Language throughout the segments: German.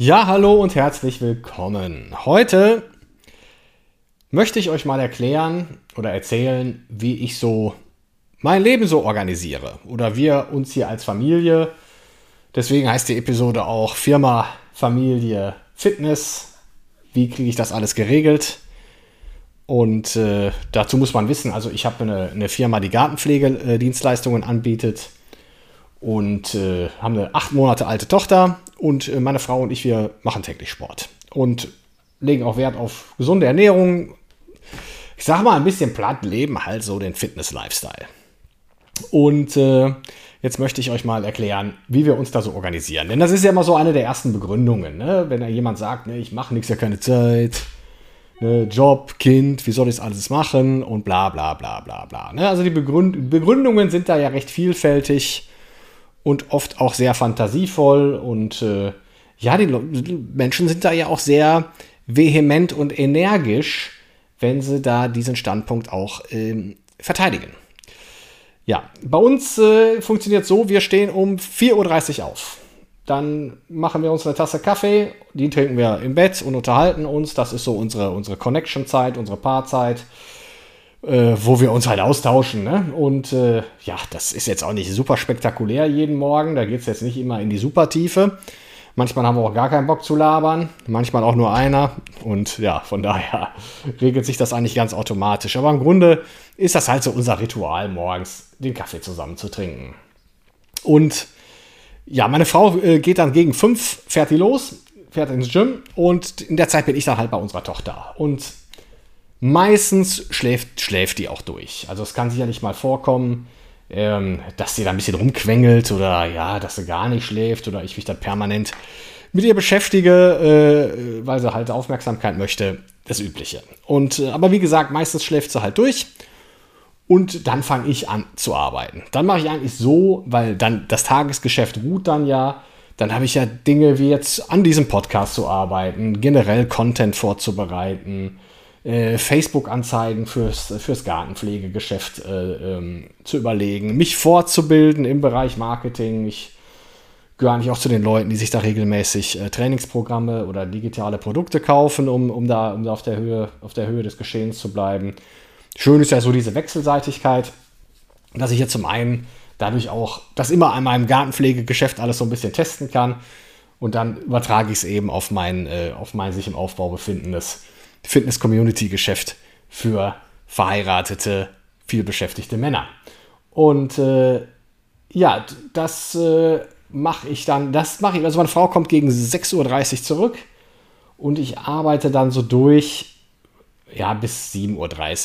Ja, hallo und herzlich willkommen. Heute möchte ich euch mal erklären oder erzählen, wie ich so mein Leben so organisiere oder wir uns hier als Familie. Deswegen heißt die Episode auch Firma, Familie, Fitness. Wie kriege ich das alles geregelt? Und äh, dazu muss man wissen, also ich habe eine, eine Firma, die Gartenpflegedienstleistungen anbietet und äh, haben eine acht Monate alte Tochter und äh, meine Frau und ich, wir machen täglich Sport und legen auch Wert auf gesunde Ernährung. Ich sage mal ein bisschen platt, leben halt so den Fitness-Lifestyle. Und äh, jetzt möchte ich euch mal erklären, wie wir uns da so organisieren. Denn das ist ja immer so eine der ersten Begründungen. Ne? Wenn da jemand sagt, ne, ich mache nichts, ja keine Zeit, ne, Job, Kind, wie soll ich das alles machen und bla bla bla bla bla. Ne? Also die Begründ Begründungen sind da ja recht vielfältig und oft auch sehr fantasievoll und äh, ja, die, Menschen sind da ja auch sehr vehement und energisch, wenn sie da diesen Standpunkt auch ähm, verteidigen. Ja, bei uns äh, funktioniert so, wir stehen um 4.30 Uhr auf. Dann machen wir uns eine Tasse Kaffee, die trinken wir im Bett und unterhalten uns. Das ist so unsere, unsere Connection-Zeit, unsere Paarzeit äh, wo wir uns halt austauschen. Ne? Und äh, ja, das ist jetzt auch nicht super spektakulär jeden Morgen. Da geht es jetzt nicht immer in die Supertiefe. Manchmal haben wir auch gar keinen Bock zu labern, manchmal auch nur einer. Und ja, von daher regelt sich das eigentlich ganz automatisch. Aber im Grunde ist das halt so unser Ritual, morgens den Kaffee zusammen zu trinken. Und ja, meine Frau äh, geht dann gegen fünf, fährt die los, fährt ins Gym und in der Zeit bin ich dann halt bei unserer Tochter. Und Meistens schläft, schläft die auch durch. Also es kann sicherlich mal vorkommen, ähm, dass sie da ein bisschen rumquengelt oder ja, dass sie gar nicht schläft oder ich mich dann permanent mit ihr beschäftige, äh, weil sie halt Aufmerksamkeit möchte. Das Übliche. Und, äh, aber wie gesagt, meistens schläft sie halt durch. Und dann fange ich an zu arbeiten. Dann mache ich eigentlich so, weil dann das Tagesgeschäft ruht dann ja. Dann habe ich ja Dinge wie jetzt an diesem Podcast zu arbeiten, generell Content vorzubereiten, äh, Facebook-Anzeigen fürs, fürs Gartenpflegegeschäft äh, ähm, zu überlegen, mich fortzubilden im Bereich Marketing. Ich gehöre eigentlich auch zu den Leuten, die sich da regelmäßig äh, Trainingsprogramme oder digitale Produkte kaufen, um, um, da, um da auf der, Höhe, auf der Höhe des Geschehens zu bleiben. Schön ist ja so diese Wechselseitigkeit, dass ich jetzt zum einen dadurch auch das immer an meinem Gartenpflegegeschäft alles so ein bisschen testen kann und dann übertrage ich es eben auf mein, äh, auf mein sich im Aufbau befindendes Fitness-Community-Geschäft für verheiratete, vielbeschäftigte Männer. Und äh, ja, das äh, mache ich dann, das mache ich, also meine Frau kommt gegen 6.30 Uhr zurück und ich arbeite dann so durch, ja, bis 7.30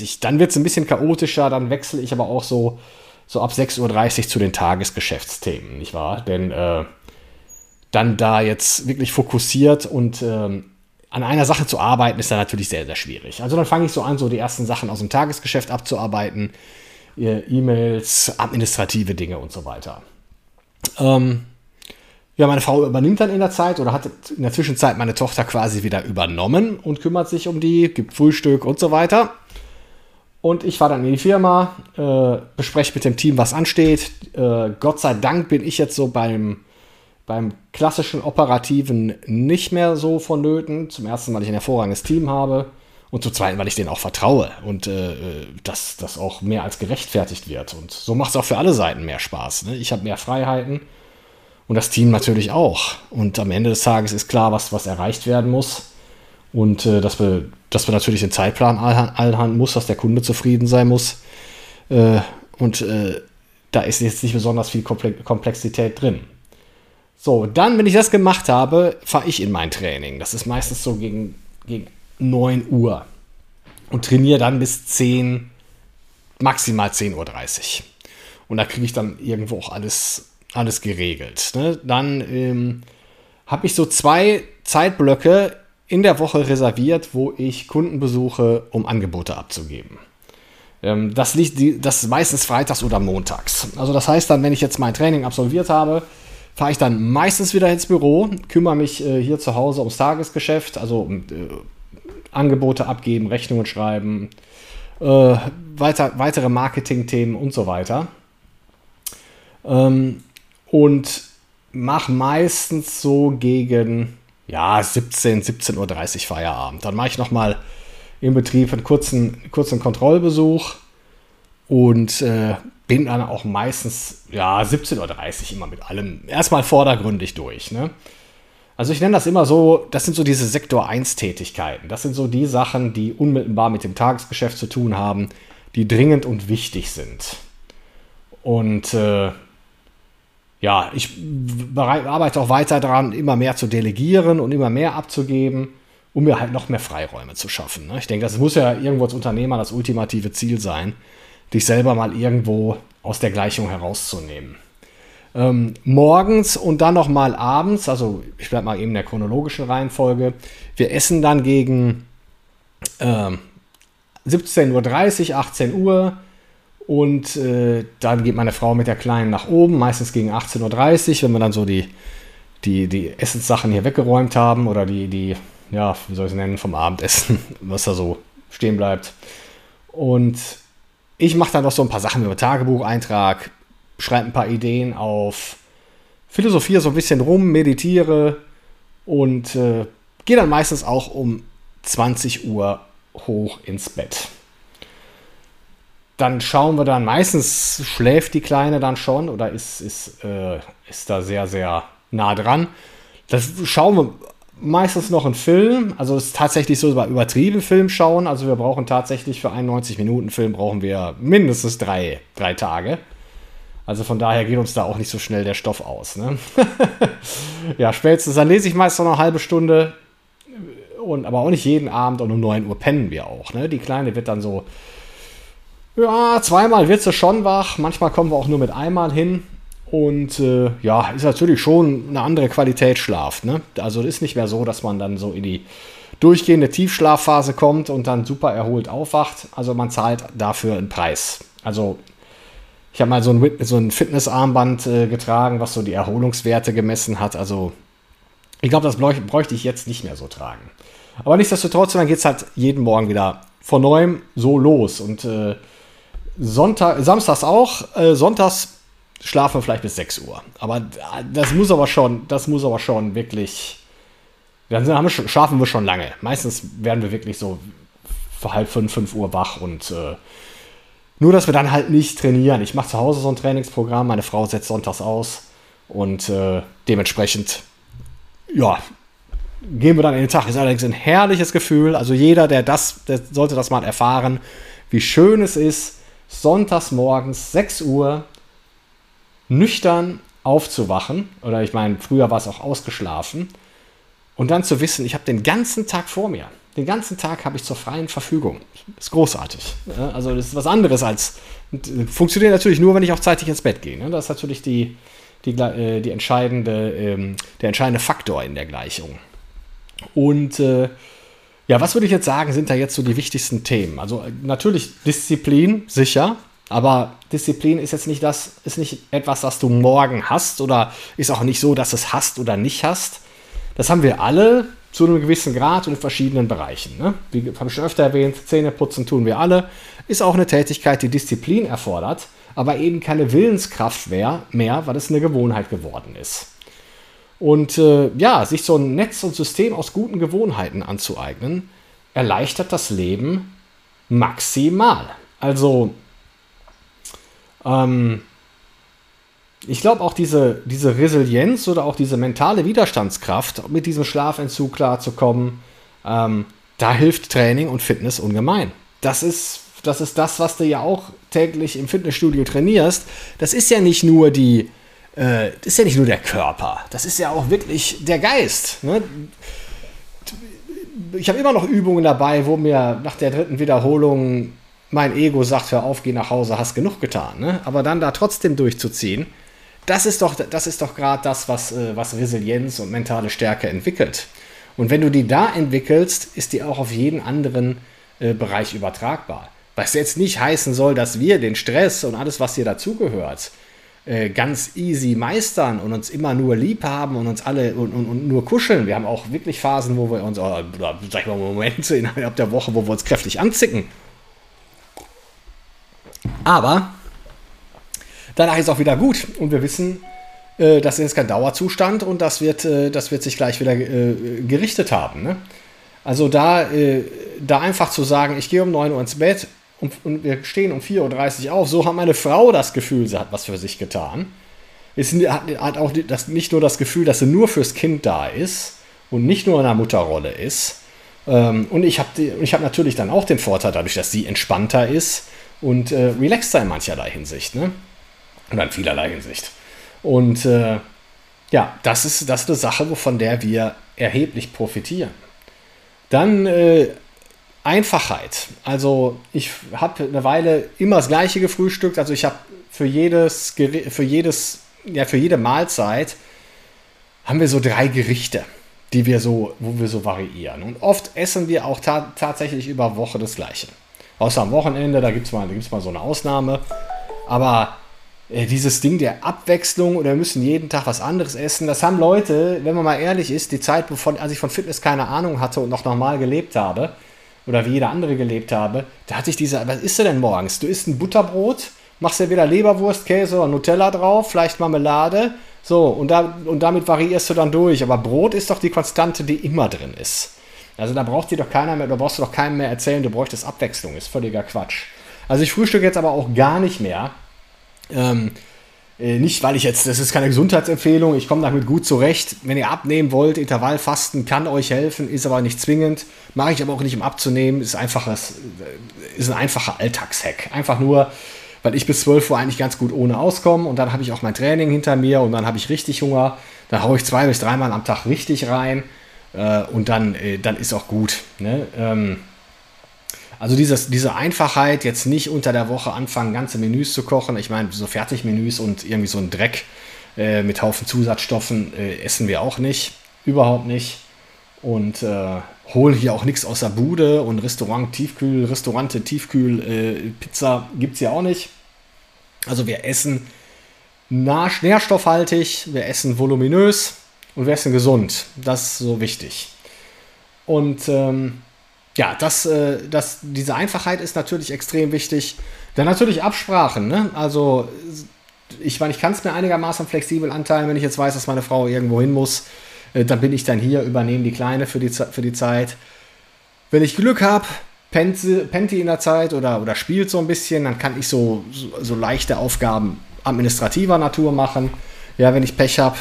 Uhr. Dann wird es ein bisschen chaotischer, dann wechsle ich aber auch so, so ab 6.30 Uhr zu den Tagesgeschäftsthemen, nicht wahr? Denn äh, dann da jetzt wirklich fokussiert und ähm, an einer Sache zu arbeiten, ist dann natürlich sehr, sehr schwierig. Also dann fange ich so an, so die ersten Sachen aus dem Tagesgeschäft abzuarbeiten. E-Mails, administrative Dinge und so weiter. Ähm, ja, meine Frau übernimmt dann in der Zeit oder hat in der Zwischenzeit meine Tochter quasi wieder übernommen und kümmert sich um die, gibt Frühstück und so weiter. Und ich fahre dann in die Firma, äh, bespreche mit dem Team, was ansteht. Äh, Gott sei Dank bin ich jetzt so beim beim klassischen Operativen nicht mehr so vonnöten. Zum ersten, weil ich ein hervorragendes Team habe und zum zweiten, weil ich denen auch vertraue und äh, dass das auch mehr als gerechtfertigt wird. Und so macht es auch für alle Seiten mehr Spaß. Ne? Ich habe mehr Freiheiten und das Team natürlich auch. Und am Ende des Tages ist klar, was, was erreicht werden muss. Und äh, dass, wir, dass wir natürlich den Zeitplan einhalten muss, dass der Kunde zufrieden sein muss. Äh, und äh, da ist jetzt nicht besonders viel Komplexität drin. So, dann, wenn ich das gemacht habe, fahre ich in mein Training. Das ist meistens so gegen, gegen 9 Uhr. Und trainiere dann bis 10, maximal 10.30 Uhr. Und da kriege ich dann irgendwo auch alles, alles geregelt. Ne? Dann ähm, habe ich so zwei Zeitblöcke in der Woche reserviert, wo ich Kunden besuche, um Angebote abzugeben. Ähm, das, liegt, das ist meistens freitags oder montags. Also das heißt dann, wenn ich jetzt mein Training absolviert habe, fahre ich dann meistens wieder ins Büro, kümmere mich äh, hier zu Hause ums Tagesgeschäft, also äh, Angebote abgeben, Rechnungen schreiben, äh, weiter, weitere Marketing-Themen und so weiter. Ähm, und mache meistens so gegen ja, 17, 17.30 Uhr Feierabend. Dann mache ich nochmal im Betrieb einen kurzen, kurzen Kontrollbesuch und äh, bin dann auch meistens ja, 17.30 Uhr immer mit allem erstmal vordergründig durch. Ne? Also ich nenne das immer so, das sind so diese Sektor 1 Tätigkeiten. Das sind so die Sachen, die unmittelbar mit dem Tagesgeschäft zu tun haben, die dringend und wichtig sind. Und äh, ja, ich arbeite auch weiter daran, immer mehr zu delegieren und immer mehr abzugeben, um mir halt noch mehr Freiräume zu schaffen. Ne? Ich denke, das muss ja irgendwo als Unternehmer das ultimative Ziel sein, dich selber mal irgendwo aus der Gleichung herauszunehmen. Ähm, morgens und dann nochmal abends, also ich bleibe mal eben in der chronologischen Reihenfolge. Wir essen dann gegen ähm, 17.30 Uhr, 18 Uhr und äh, dann geht meine Frau mit der Kleinen nach oben, meistens gegen 18.30 Uhr, wenn wir dann so die, die, die Essenssachen hier weggeräumt haben oder die, die, ja, wie soll ich es nennen, vom Abendessen, was da so stehen bleibt. Und ich mache dann noch so ein paar Sachen über Tagebucheintrag, schreibe ein paar Ideen auf, philosophiere so ein bisschen rum, meditiere und äh, gehe dann meistens auch um 20 Uhr hoch ins Bett. Dann schauen wir dann, meistens schläft die Kleine dann schon oder ist, ist, äh, ist da sehr, sehr nah dran. Das schauen wir meistens noch einen Film. Also es ist tatsächlich so über übertrieben Film schauen. Also wir brauchen tatsächlich für einen 90 Minuten Film brauchen wir mindestens drei, drei Tage. Also von daher geht uns da auch nicht so schnell der Stoff aus. Ne? ja, spätestens dann lese ich meist noch eine halbe Stunde. Und, aber auch nicht jeden Abend und um 9 Uhr pennen wir auch. Ne? Die Kleine wird dann so, ja, zweimal wird sie schon wach. Manchmal kommen wir auch nur mit einmal hin. Und äh, ja, ist natürlich schon eine andere Qualität Schlaf. Ne? Also ist nicht mehr so, dass man dann so in die durchgehende Tiefschlafphase kommt und dann super erholt aufwacht. Also man zahlt dafür einen Preis. Also ich habe mal so ein, so ein Fitnessarmband äh, getragen, was so die Erholungswerte gemessen hat. Also ich glaube, das bräuchte ich jetzt nicht mehr so tragen. Aber nichtsdestotrotz, dann geht es halt jeden Morgen wieder von neuem so los. Und äh, Sonntag, samstags auch. Äh, sonntags schlafen vielleicht bis 6 Uhr. Aber das muss aber schon, das muss aber schon wirklich. Dann haben wir, schlafen wir schon lange. Meistens werden wir wirklich so vor halb fünf, fünf Uhr wach und äh, nur, dass wir dann halt nicht trainieren. Ich mache zu Hause so ein Trainingsprogramm, meine Frau setzt sonntags aus und äh, dementsprechend, ja, gehen wir dann in den Tag. Ist allerdings ein herrliches Gefühl. Also jeder, der das, der sollte das mal erfahren, wie schön es ist, sonntags morgens 6 Uhr nüchtern aufzuwachen. Oder ich meine, früher war es auch ausgeschlafen. Und dann zu wissen, ich habe den ganzen Tag vor mir. Den ganzen Tag habe ich zur freien Verfügung. Ist großartig. Also das ist was anderes als funktioniert natürlich nur, wenn ich auch zeitig ins Bett gehe. Ne? Das ist natürlich die, die, äh, die entscheidende, ähm, der entscheidende Faktor in der Gleichung. Und äh, ja, was würde ich jetzt sagen, sind da jetzt so die wichtigsten Themen? Also äh, natürlich Disziplin, sicher. Aber Disziplin ist jetzt nicht das, ist nicht etwas, das du morgen hast oder ist auch nicht so, dass du es hast oder nicht hast. Das haben wir alle zu einem gewissen Grad und in verschiedenen Bereichen. Ne? Wie habe ich schon öfter erwähnt, Zähne putzen tun wir alle. Ist auch eine Tätigkeit, die Disziplin erfordert, aber eben keine Willenskraft mehr, mehr weil es eine Gewohnheit geworden ist. Und äh, ja, sich so ein Netz und System aus guten Gewohnheiten anzueignen, erleichtert das Leben maximal. Also, ähm, ich glaube auch diese, diese Resilienz oder auch diese mentale Widerstandskraft, mit diesem Schlafentzug klarzukommen, ähm, da hilft Training und Fitness ungemein. Das ist, das ist das, was du ja auch täglich im Fitnessstudio trainierst. Das ist ja nicht nur die, äh, ist ja nicht nur der Körper, das ist ja auch wirklich der Geist. Ne? Ich habe immer noch Übungen dabei, wo mir nach der dritten Wiederholung mein Ego sagt, hör auf, geh nach Hause, hast genug getan. Ne? Aber dann da trotzdem durchzuziehen, das ist doch, doch gerade das, was, äh, was Resilienz und mentale Stärke entwickelt. Und wenn du die da entwickelst, ist die auch auf jeden anderen äh, Bereich übertragbar. Was jetzt nicht heißen soll, dass wir den Stress und alles, was hier dazugehört, äh, ganz easy meistern und uns immer nur lieb haben und uns alle und, und, und nur kuscheln. Wir haben auch wirklich Phasen, wo wir uns, oder, oder sag ich mal, Momente innerhalb der Woche, wo wir uns kräftig anzicken. Aber danach ist auch wieder gut und wir wissen, äh, das ist kein Dauerzustand und das wird, äh, das wird sich gleich wieder äh, gerichtet haben. Ne? Also da, äh, da einfach zu sagen, ich gehe um 9 Uhr ins Bett und, und wir stehen um 4.30 Uhr auf, so hat meine Frau das Gefühl, sie hat was für sich getan. Hat, hat auch das, nicht nur das Gefühl, dass sie nur fürs Kind da ist und nicht nur in der Mutterrolle ist. Ähm, und ich habe hab natürlich dann auch den Vorteil, dadurch, dass sie entspannter ist und äh, relaxter in mancherlei Hinsicht. Ne? Oder in vielerlei Hinsicht. Und äh, ja, das ist, das ist eine Sache, von der wir erheblich profitieren. Dann äh, Einfachheit. Also ich habe eine Weile immer das gleiche gefrühstückt. Also ich habe für jedes, für jedes, ja, für jede Mahlzeit haben wir so drei Gerichte, die wir so, wo wir so variieren. Und oft essen wir auch ta tatsächlich über Woche das gleiche. Außer am Wochenende, da gibt es mal, mal so eine Ausnahme. Aber äh, dieses Ding der Abwechslung oder wir müssen jeden Tag was anderes essen, das haben Leute, wenn man mal ehrlich ist, die Zeit, bevor, als ich von Fitness keine Ahnung hatte und noch normal gelebt habe, oder wie jeder andere gelebt habe, da hatte ich diese, was isst du denn morgens? Du isst ein Butterbrot, machst dir wieder Leberwurst, Käse oder Nutella drauf, vielleicht Marmelade, so, und, da, und damit variierst du dann durch. Aber Brot ist doch die Konstante, die immer drin ist. Also da braucht dir doch keiner mehr, da brauchst du doch keinem mehr erzählen, du bräuchtest Abwechslung, ist völliger Quatsch. Also ich frühstücke jetzt aber auch gar nicht mehr. Ähm, äh, nicht, weil ich jetzt, das ist keine Gesundheitsempfehlung, ich komme damit gut zurecht. Wenn ihr abnehmen wollt, Intervallfasten kann euch helfen, ist aber nicht zwingend. Mache ich aber auch nicht, um abzunehmen, ist, einfaches, äh, ist ein einfacher Alltagshack. Einfach nur, weil ich bis 12 Uhr eigentlich ganz gut ohne auskomme und dann habe ich auch mein Training hinter mir und dann habe ich richtig Hunger. Dann haue ich zwei bis dreimal am Tag richtig rein äh, und dann, dann ist auch gut. Ne? Ähm, also dieses, diese Einfachheit, jetzt nicht unter der Woche anfangen, ganze Menüs zu kochen. Ich meine, so Fertigmenüs und irgendwie so ein Dreck äh, mit Haufen Zusatzstoffen äh, essen wir auch nicht. Überhaupt nicht. Und äh, holen hier auch nichts aus der Bude und Restaurant, Tiefkühl, Restaurante, Tiefkühl, äh, Pizza gibt es ja auch nicht. Also wir essen nährstoffhaltig, wir essen voluminös und wir essen gesund. Das ist so wichtig. Und ähm, ja, das, äh, das, diese Einfachheit ist natürlich extrem wichtig. Dann natürlich Absprachen. Ne? Also, ich meine, ich kann es mir einigermaßen flexibel anteilen, wenn ich jetzt weiß, dass meine Frau irgendwo hin muss. Äh, dann bin ich dann hier, übernehme die Kleine für die, für die Zeit. Wenn ich Glück habe, pennt, pennt die in der Zeit oder, oder spielt so ein bisschen, dann kann ich so, so, so leichte Aufgaben administrativer Natur machen. Ja, wenn ich Pech habe,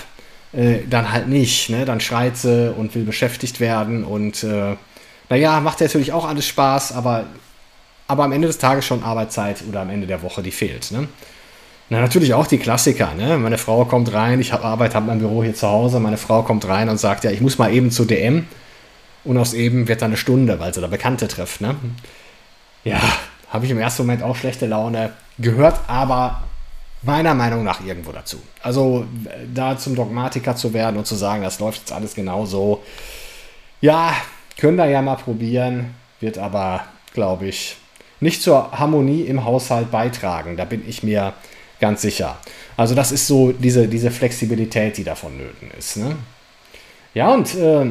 äh, dann halt nicht. Ne? Dann schreit sie und will beschäftigt werden und äh, naja, macht natürlich auch alles Spaß, aber, aber am Ende des Tages schon Arbeitszeit oder am Ende der Woche, die fehlt. Ne? Na, natürlich auch die Klassiker. Ne? Meine Frau kommt rein, ich habe Arbeit, habe mein Büro hier zu Hause. Meine Frau kommt rein und sagt, ja, ich muss mal eben zu DM. Und aus eben wird dann eine Stunde, weil sie da Bekannte trifft. Ne? Ja, habe ich im ersten Moment auch schlechte Laune. Gehört aber meiner Meinung nach irgendwo dazu. Also da zum Dogmatiker zu werden und zu sagen, das läuft jetzt alles genau so. Ja, können wir ja mal probieren, wird aber, glaube ich, nicht zur Harmonie im Haushalt beitragen. Da bin ich mir ganz sicher. Also das ist so diese, diese Flexibilität, die davon nöten ist. Ne? Ja, und äh,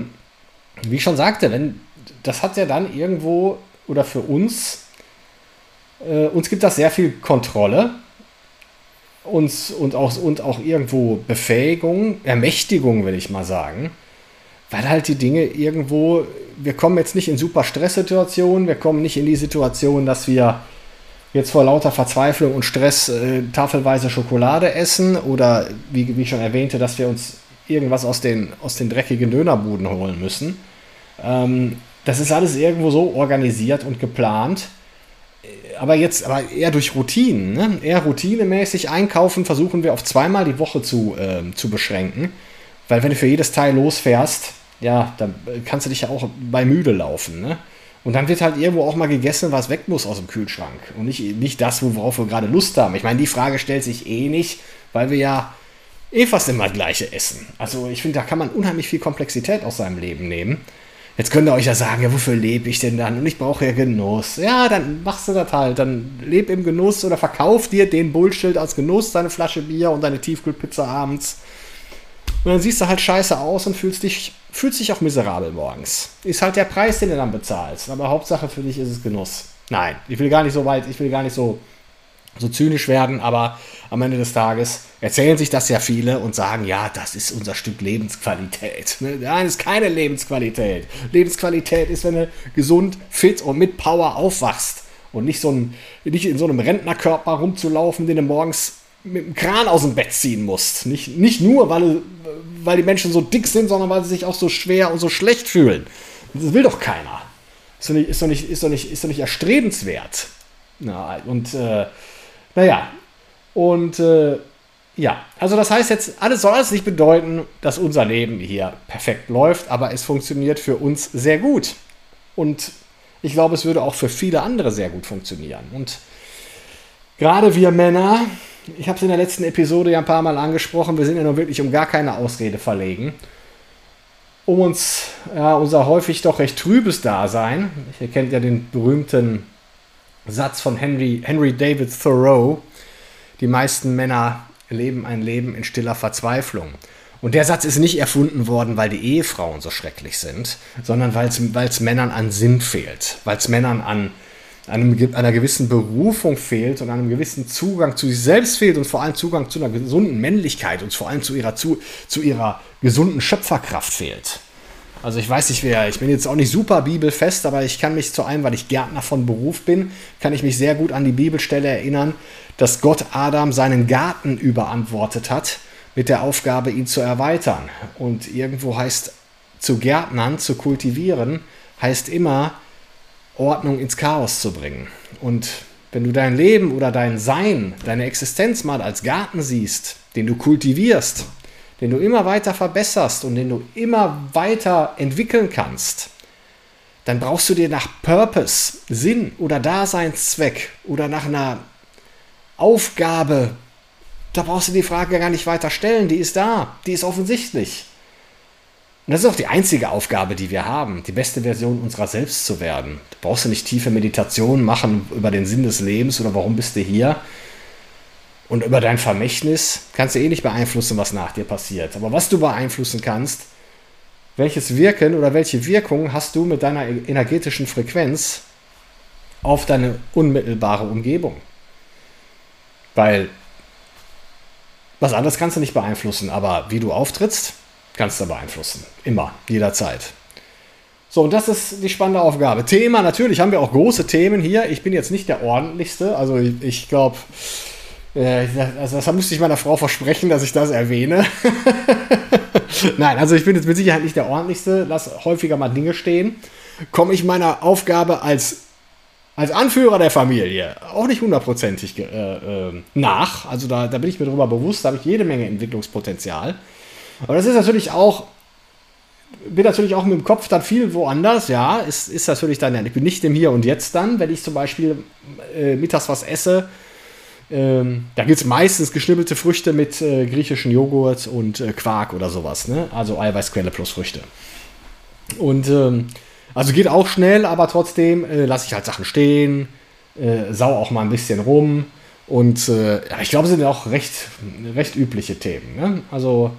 wie ich schon sagte, wenn, das hat ja dann irgendwo oder für uns, äh, uns gibt das sehr viel Kontrolle uns, und, auch, und auch irgendwo Befähigung, Ermächtigung, will ich mal sagen weil halt die Dinge irgendwo, wir kommen jetzt nicht in super Stresssituationen, wir kommen nicht in die Situation, dass wir jetzt vor lauter Verzweiflung und Stress äh, tafelweise Schokolade essen oder wie, wie ich schon erwähnte, dass wir uns irgendwas aus den, aus den dreckigen Dönerbuden holen müssen. Ähm, das ist alles irgendwo so organisiert und geplant. Aber jetzt, aber eher durch Routinen, ne? eher routinemäßig einkaufen versuchen wir auf zweimal die Woche zu, äh, zu beschränken. Weil wenn du für jedes Teil losfährst, ja, dann kannst du dich ja auch bei müde laufen, ne? Und dann wird halt irgendwo auch mal gegessen, was weg muss aus dem Kühlschrank. Und nicht, nicht das, worauf wir gerade Lust haben. Ich meine, die Frage stellt sich eh nicht, weil wir ja eh fast immer das gleiche essen. Also ich finde, da kann man unheimlich viel Komplexität aus seinem Leben nehmen. Jetzt könnt ihr euch ja sagen, ja, wofür lebe ich denn dann? Und ich brauche ja Genuss. Ja, dann machst du das halt. Dann leb im Genuss oder verkauf dir den Bullshit als Genuss, deine Flasche Bier und deine Tiefkühlpizza abends. Und dann siehst du halt scheiße aus und fühlst dich, fühlst dich auch miserabel morgens. Ist halt der Preis, den du dann bezahlst. Aber Hauptsache für dich ist es Genuss. Nein, ich will gar nicht so weit, ich will gar nicht so so zynisch werden, aber am Ende des Tages erzählen sich das ja viele und sagen, ja, das ist unser Stück Lebensqualität. Ne? Nein, ist keine Lebensqualität. Lebensqualität ist, wenn du gesund, fit und mit Power aufwachst und nicht, so ein, nicht in so einem Rentnerkörper rumzulaufen, den du morgens mit dem Kran aus dem Bett ziehen musst. Nicht, nicht nur, weil, weil die Menschen so dick sind, sondern weil sie sich auch so schwer und so schlecht fühlen. Das will doch keiner. Ist doch nicht, ist doch nicht, ist doch nicht, ist doch nicht erstrebenswert. Na, und äh, naja, und äh, ja, also das heißt jetzt, alles soll alles nicht bedeuten, dass unser Leben hier perfekt läuft, aber es funktioniert für uns sehr gut. Und ich glaube, es würde auch für viele andere sehr gut funktionieren. Und gerade wir Männer, ich habe es in der letzten Episode ja ein paar Mal angesprochen, wir sind ja nun wirklich um gar keine Ausrede verlegen. Um uns, ja, unser häufig doch recht trübes Dasein, ihr kennt ja den berühmten Satz von Henry, Henry David Thoreau. Die meisten Männer leben ein Leben in stiller Verzweiflung. Und der Satz ist nicht erfunden worden, weil die Ehefrauen so schrecklich sind, sondern weil es Männern an Sinn fehlt, weil es Männern an einem, einer gewissen Berufung fehlt und einem gewissen Zugang zu sich selbst fehlt und vor allem Zugang zu einer gesunden Männlichkeit und vor allem zu ihrer, zu, zu ihrer gesunden Schöpferkraft fehlt. Also ich weiß nicht, wer, ich bin jetzt auch nicht super bibelfest, aber ich kann mich zu einem, weil ich Gärtner von Beruf bin, kann ich mich sehr gut an die Bibelstelle erinnern, dass Gott Adam seinen Garten überantwortet hat mit der Aufgabe, ihn zu erweitern. Und irgendwo heißt zu Gärtnern, zu kultivieren, heißt immer Ordnung ins Chaos zu bringen. Und wenn du dein Leben oder dein Sein, deine Existenz mal als Garten siehst, den du kultivierst, den du immer weiter verbesserst und den du immer weiter entwickeln kannst, dann brauchst du dir nach Purpose, Sinn oder Daseinszweck oder nach einer Aufgabe, da brauchst du die Frage gar nicht weiter stellen, die ist da, die ist offensichtlich. Und das ist auch die einzige Aufgabe, die wir haben, die beste Version unserer selbst zu werden. Da brauchst du nicht tiefe Meditationen machen über den Sinn des Lebens oder warum bist du hier, und über dein Vermächtnis kannst du eh nicht beeinflussen, was nach dir passiert. Aber was du beeinflussen kannst, welches Wirken oder welche Wirkung hast du mit deiner energetischen Frequenz auf deine unmittelbare Umgebung? Weil was anderes kannst du nicht beeinflussen, aber wie du auftrittst, kannst du beeinflussen. Immer, jederzeit. So, und das ist die spannende Aufgabe. Thema, natürlich haben wir auch große Themen hier. Ich bin jetzt nicht der ordentlichste. Also ich, ich glaube, also das musste ich meiner Frau versprechen, dass ich das erwähne. Nein, also ich bin jetzt mit Sicherheit nicht der ordentlichste, lass häufiger mal Dinge stehen. Komme ich meiner Aufgabe als, als Anführer der Familie auch nicht hundertprozentig äh, äh, nach. Also da, da bin ich mir darüber bewusst, da habe ich jede Menge Entwicklungspotenzial. Aber das ist natürlich auch, bin natürlich auch mit dem Kopf dann viel woanders, ja, ist, ist natürlich dann, ich bin nicht im Hier und Jetzt dann, wenn ich zum Beispiel äh, mittags was esse, ähm, da gibt es meistens geschnibbelte Früchte mit äh, griechischen Joghurt und äh, Quark oder sowas. Ne? Also Eiweißquelle plus Früchte. Und ähm, also geht auch schnell, aber trotzdem äh, lasse ich halt Sachen stehen, äh, sau auch mal ein bisschen rum. Und äh, ich glaube, es sind auch recht, recht übliche Themen. Ne? Also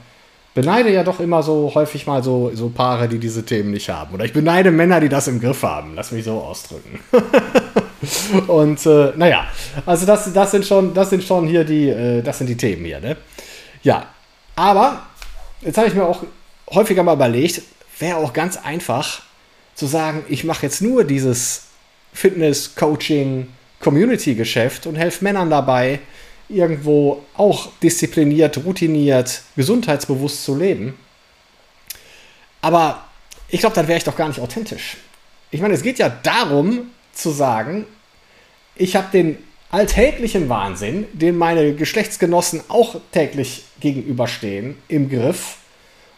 beneide ja doch immer so häufig mal so, so Paare, die diese Themen nicht haben. Oder ich beneide Männer, die das im Griff haben. Lass mich so ausdrücken. Und äh, naja, also das, das, sind schon, das sind schon hier die, äh, das sind die Themen hier. Ne? Ja, aber jetzt habe ich mir auch häufiger mal überlegt, wäre auch ganz einfach zu sagen, ich mache jetzt nur dieses Fitness, Coaching, Community-Geschäft und helfe Männern dabei, irgendwo auch diszipliniert, routiniert, gesundheitsbewusst zu leben. Aber ich glaube, dann wäre ich doch gar nicht authentisch. Ich meine, es geht ja darum, zu sagen, ich habe den alltäglichen Wahnsinn, den meine Geschlechtsgenossen auch täglich gegenüberstehen, im Griff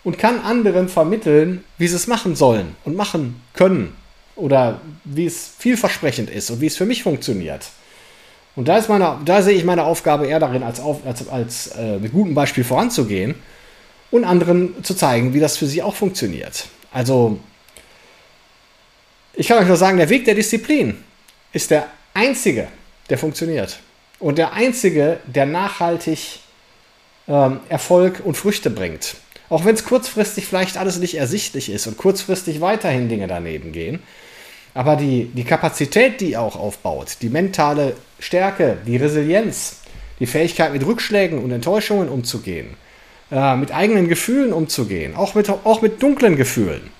und kann anderen vermitteln, wie sie es machen sollen und machen können oder wie es vielversprechend ist und wie es für mich funktioniert. Und da, ist meine, da sehe ich meine Aufgabe eher darin, als, auf, als, als äh, mit gutem Beispiel voranzugehen und anderen zu zeigen, wie das für sie auch funktioniert. Also, ich kann euch nur sagen, der Weg der Disziplin ist der einzige, der funktioniert. Und der einzige, der nachhaltig ähm, Erfolg und Früchte bringt. Auch wenn es kurzfristig vielleicht alles nicht ersichtlich ist und kurzfristig weiterhin Dinge daneben gehen. Aber die, die Kapazität, die auch aufbaut, die mentale Stärke, die Resilienz, die Fähigkeit mit Rückschlägen und Enttäuschungen umzugehen, äh, mit eigenen Gefühlen umzugehen, auch mit, auch mit dunklen Gefühlen,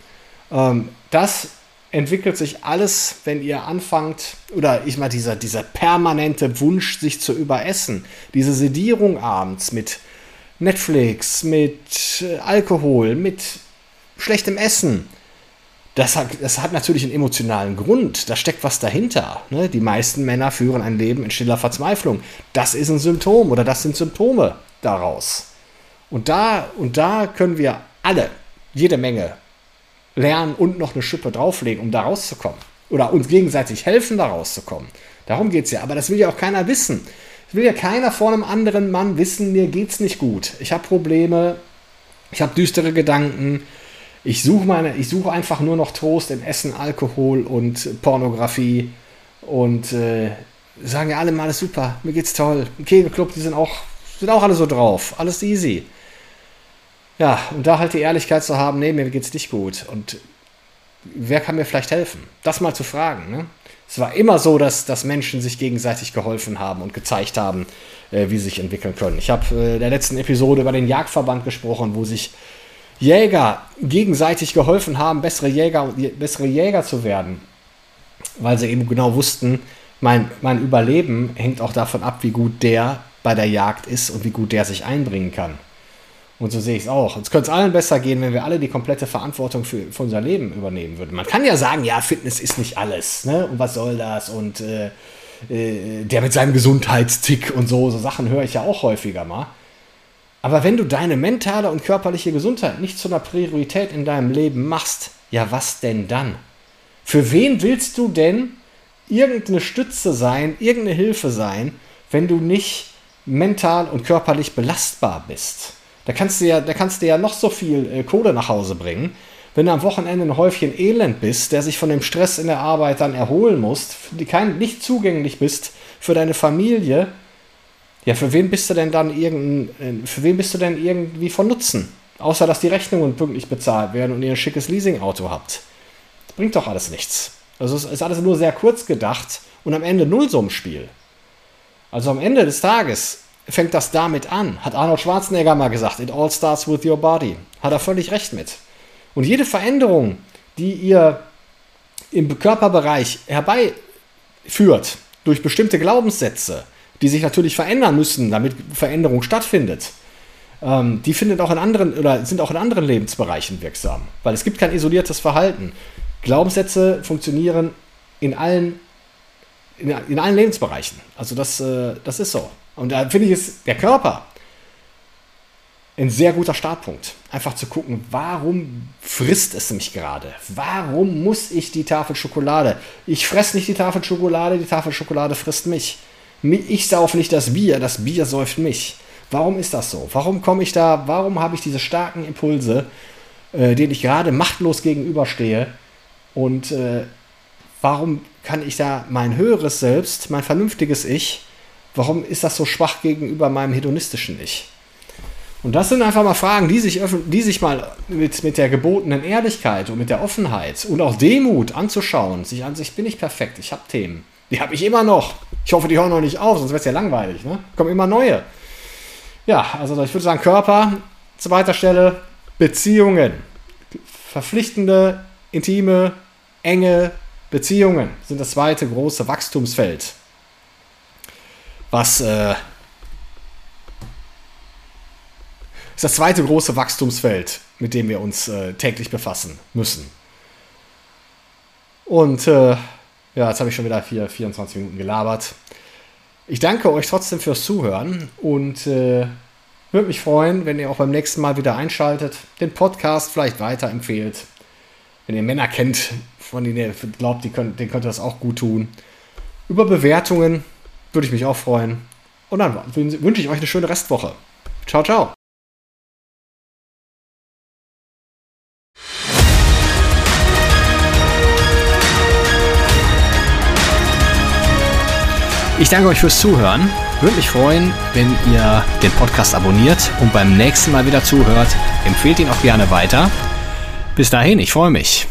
ähm, das entwickelt sich alles, wenn ihr anfangt, oder ich mal, dieser, dieser permanente Wunsch, sich zu überessen, diese Sedierung abends mit Netflix, mit äh, Alkohol, mit schlechtem Essen, das hat, das hat natürlich einen emotionalen Grund. Da steckt was dahinter. Ne? Die meisten Männer führen ein Leben in stiller Verzweiflung. Das ist ein Symptom oder das sind Symptome daraus. Und da, und da können wir alle jede Menge lernen und noch eine Schippe drauflegen, um da rauszukommen. Oder uns gegenseitig helfen, da rauszukommen. Darum geht es ja. Aber das will ja auch keiner wissen. Es will ja keiner vor einem anderen Mann wissen, mir geht's nicht gut. Ich habe Probleme, ich habe düstere Gedanken. Ich suche meine, einfach nur noch Trost in Essen, Alkohol und Pornografie. Und äh, sagen ja alle mal, alles super, mir geht's toll. Im Kegelclub, die sind auch, sind auch alle so drauf. Alles easy. Ja, und da halt die Ehrlichkeit zu haben, nee, mir geht's nicht gut. Und wer kann mir vielleicht helfen? Das mal zu fragen. Ne? Es war immer so, dass, dass Menschen sich gegenseitig geholfen haben und gezeigt haben, äh, wie sie sich entwickeln können. Ich habe äh, in der letzten Episode über den Jagdverband gesprochen, wo sich Jäger gegenseitig geholfen haben, bessere Jäger, bessere Jäger zu werden. Weil sie eben genau wussten, mein, mein Überleben hängt auch davon ab, wie gut der bei der Jagd ist und wie gut der sich einbringen kann. Und so sehe ich es auch. Es könnte es allen besser gehen, wenn wir alle die komplette Verantwortung für, für, unser Leben übernehmen würden. Man kann ja sagen, ja, Fitness ist nicht alles. Ne? Und was soll das? Und äh, äh, der mit seinem Gesundheitstick und so, so Sachen höre ich ja auch häufiger mal. Aber wenn du deine mentale und körperliche Gesundheit nicht zu einer Priorität in deinem Leben machst, ja, was denn dann? Für wen willst du denn irgendeine Stütze sein, irgendeine Hilfe sein, wenn du nicht mental und körperlich belastbar bist? Da kannst du ja, da kannst du ja noch so viel äh, Kohle nach Hause bringen. Wenn du am Wochenende ein Häufchen Elend bist, der sich von dem Stress in der Arbeit dann erholen muss, kein, nicht zugänglich bist für deine Familie, ja, für wen bist du denn dann irgendein, äh, für wen bist du denn irgendwie von Nutzen? Außer dass die Rechnungen pünktlich bezahlt werden und ihr ein schickes Leasingauto habt. Das bringt doch alles nichts. Also es ist alles nur sehr kurz gedacht und am Ende Nullsummenspiel. Also am Ende des Tages fängt das damit an. Hat Arnold Schwarzenegger mal gesagt, it all starts with your body. Hat er völlig recht mit. Und jede Veränderung, die ihr im Körperbereich herbeiführt, durch bestimmte Glaubenssätze, die sich natürlich verändern müssen, damit Veränderung stattfindet, ähm, die findet auch in anderen oder sind auch in anderen Lebensbereichen wirksam. Weil es gibt kein isoliertes Verhalten. Glaubenssätze funktionieren in allen, in, in allen Lebensbereichen. Also das, äh, das ist so. Und da finde ich es der Körper ein sehr guter Startpunkt. Einfach zu gucken, warum frisst es mich gerade? Warum muss ich die Tafel Schokolade? Ich fresse nicht die Tafel Schokolade, die Tafel Schokolade frisst mich. Ich sauf nicht das Bier, das Bier säuft mich. Warum ist das so? Warum komme ich da? Warum habe ich diese starken Impulse, äh, denen ich gerade machtlos gegenüberstehe? Und äh, warum kann ich da mein höheres Selbst, mein vernünftiges Ich, Warum ist das so schwach gegenüber meinem hedonistischen Ich? Und das sind einfach mal Fragen, die sich, die sich mal mit, mit der gebotenen Ehrlichkeit und mit der Offenheit und auch Demut anzuschauen. Sich an sich bin ich perfekt, ich habe Themen. Die habe ich immer noch. Ich hoffe, die hören noch nicht auf, sonst wäre es ja langweilig. Ne? Kommen immer neue. Ja, also ich würde sagen, Körper, zweiter Stelle, Beziehungen. Verpflichtende, intime, enge Beziehungen sind das zweite große Wachstumsfeld was äh, ist das zweite große Wachstumsfeld, mit dem wir uns äh, täglich befassen müssen. Und äh, ja, jetzt habe ich schon wieder vier, 24 Minuten gelabert. Ich danke euch trotzdem fürs Zuhören und äh, würde mich freuen, wenn ihr auch beim nächsten Mal wieder einschaltet, den Podcast vielleicht weiterempfehlt. Wenn ihr Männer kennt, von denen ihr glaubt, die können, denen könnte das auch gut tun. Über Bewertungen Würde ich mich auch freuen. Und dann wünsche ich euch eine schöne Restwoche. Ciao, ciao. Ich danke euch fürs Zuhören. Würde mich freuen, wenn ihr den Podcast abonniert und beim nächsten Mal wieder zuhört. Empfehlt ihn auch gerne weiter. Bis dahin, ich freue mich.